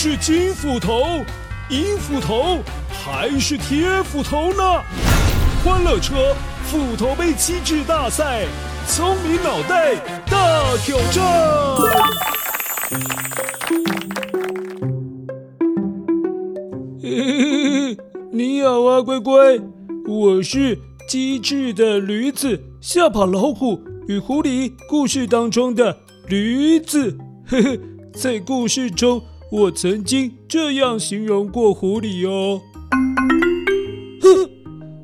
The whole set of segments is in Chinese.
是金斧头、银斧头还是铁斧头呢？欢乐车斧头杯机智大赛，聪明脑袋大挑战。你好啊，乖乖，我是机智的驴子，吓跑老虎与狐狸故事当中的驴子。呵 呵，在故事中，我曾经这样形容过狐狸哦。哼，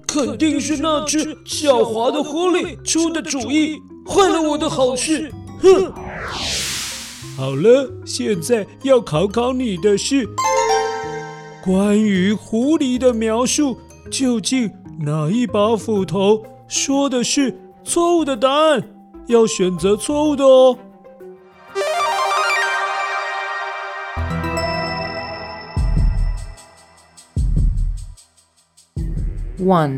肯定是那只狡猾的狐狸出的主意，坏了我的好事。哼，好了，现在要考考你的是，关于狐狸的描述，究竟哪一把斧头说的是错误的答案？要选择错误的哦。One，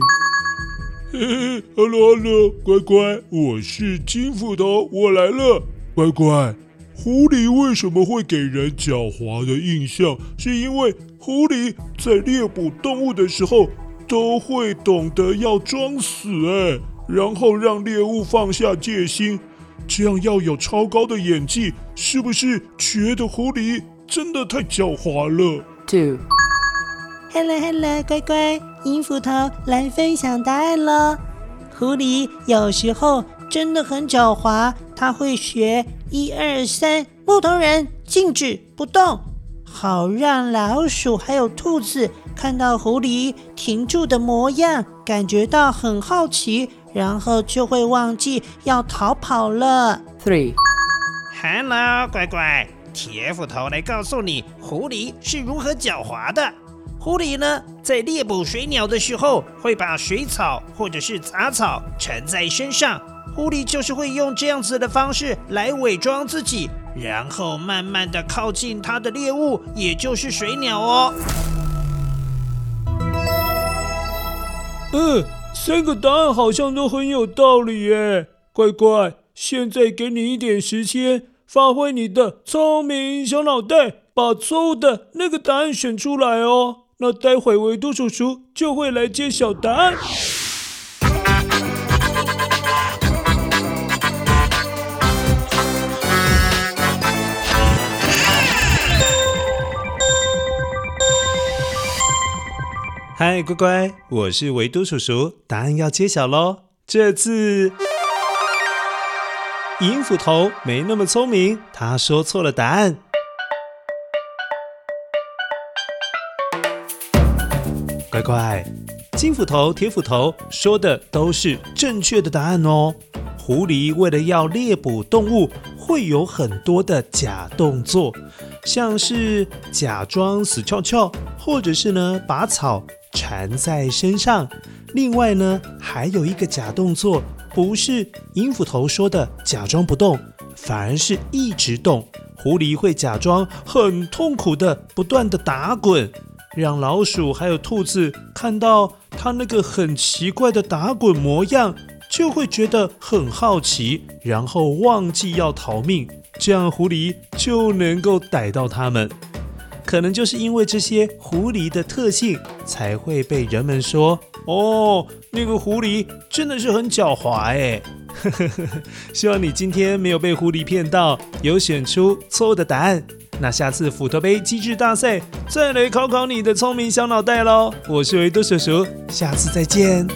嘿嘿，Hello，Hello，乖乖，我是金斧头，我来了。乖乖，狐狸为什么会给人狡猾的印象？是因为狐狸在猎捕动物的时候都会懂得要装死，哎，然后让猎物放下戒心，这样要有超高的演技，是不是觉得狐狸真的太狡猾了？Two。Hello Hello，乖乖，银斧头来分享答案喽。狐狸有时候真的很狡猾，它会学一二三，木头人静止不动，好让老鼠还有兔子看到狐狸停住的模样，感觉到很好奇，然后就会忘记要逃跑了。Three，Hello，乖乖，铁斧头来告诉你，狐狸是如何狡猾的。狐狸呢，在猎捕水鸟的时候，会把水草或者是杂草缠在身上。狐狸就是会用这样子的方式来伪装自己，然后慢慢的靠近它的猎物，也就是水鸟哦。嗯，三个答案好像都很有道理耶。乖乖，现在给你一点时间，发挥你的聪明小脑袋，把错误的那个答案选出来哦。那待会维多叔叔就会来揭晓答案。嗨，乖乖，我是维多叔叔，答案要揭晓喽。这次银斧头没那么聪明，他说错了答案。乖乖，金斧头、铁斧头说的都是正确的答案哦。狐狸为了要猎捕动物，会有很多的假动作，像是假装死翘翘，或者是呢把草缠在身上。另外呢，还有一个假动作，不是银斧头说的假装不动，反而是一直动。狐狸会假装很痛苦的不断的打滚。让老鼠还有兔子看到它那个很奇怪的打滚模样，就会觉得很好奇，然后忘记要逃命，这样狐狸就能够逮到它们。可能就是因为这些狐狸的特性，才会被人们说：“哦，那个狐狸真的是很狡猾哎。”希望你今天没有被狐狸骗到，有选出错误的答案。那下次斧头杯机智大赛再来考考你的聪明小脑袋喽！我是维多叔叔，下次再见。